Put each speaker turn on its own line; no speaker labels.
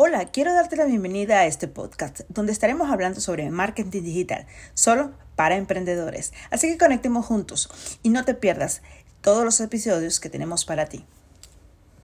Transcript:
Hola, quiero darte la bienvenida a este podcast donde estaremos hablando sobre marketing digital, solo para emprendedores. Así que conectemos juntos y no te pierdas todos los episodios que tenemos para ti.